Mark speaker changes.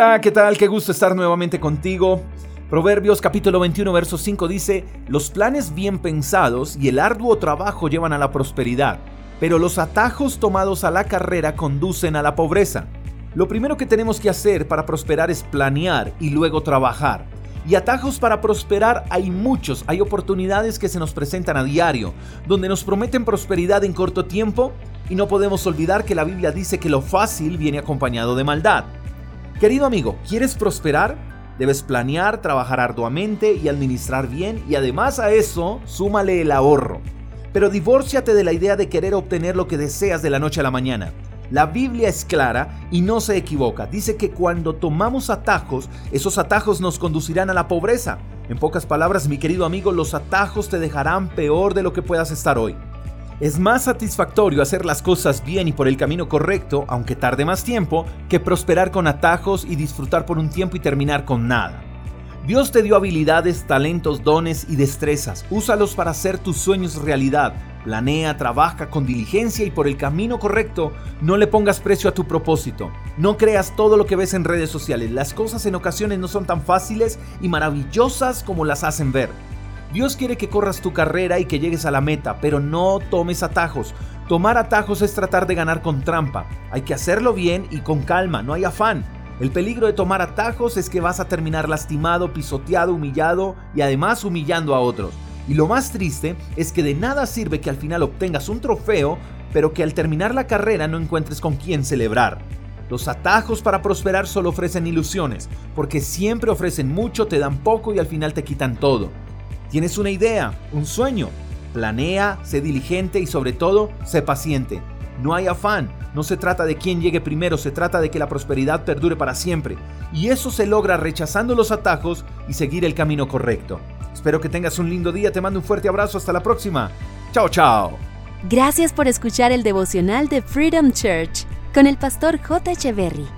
Speaker 1: Hola, ¿qué tal? Qué gusto estar nuevamente contigo. Proverbios capítulo 21, verso 5 dice, Los planes bien pensados y el arduo trabajo llevan a la prosperidad, pero los atajos tomados a la carrera conducen a la pobreza. Lo primero que tenemos que hacer para prosperar es planear y luego trabajar. Y atajos para prosperar hay muchos, hay oportunidades que se nos presentan a diario, donde nos prometen prosperidad en corto tiempo y no podemos olvidar que la Biblia dice que lo fácil viene acompañado de maldad. Querido amigo, ¿quieres prosperar? Debes planear, trabajar arduamente y administrar bien y además a eso súmale el ahorro. Pero divórciate de la idea de querer obtener lo que deseas de la noche a la mañana. La Biblia es clara y no se equivoca. Dice que cuando tomamos atajos, esos atajos nos conducirán a la pobreza. En pocas palabras, mi querido amigo, los atajos te dejarán peor de lo que puedas estar hoy. Es más satisfactorio hacer las cosas bien y por el camino correcto, aunque tarde más tiempo, que prosperar con atajos y disfrutar por un tiempo y terminar con nada. Dios te dio habilidades, talentos, dones y destrezas. Úsalos para hacer tus sueños realidad. Planea, trabaja con diligencia y por el camino correcto. No le pongas precio a tu propósito. No creas todo lo que ves en redes sociales. Las cosas en ocasiones no son tan fáciles y maravillosas como las hacen ver. Dios quiere que corras tu carrera y que llegues a la meta, pero no tomes atajos. Tomar atajos es tratar de ganar con trampa. Hay que hacerlo bien y con calma, no hay afán. El peligro de tomar atajos es que vas a terminar lastimado, pisoteado, humillado y además humillando a otros. Y lo más triste es que de nada sirve que al final obtengas un trofeo, pero que al terminar la carrera no encuentres con quién celebrar. Los atajos para prosperar solo ofrecen ilusiones, porque siempre ofrecen mucho, te dan poco y al final te quitan todo. Tienes una idea, un sueño. Planea, sé diligente y sobre todo, sé paciente. No hay afán, no se trata de quién llegue primero, se trata de que la prosperidad perdure para siempre. Y eso se logra rechazando los atajos y seguir el camino correcto. Espero que tengas un lindo día, te mando un fuerte abrazo, hasta la próxima. Chao, chao.
Speaker 2: Gracias por escuchar el devocional de Freedom Church con el pastor J. Echeverry.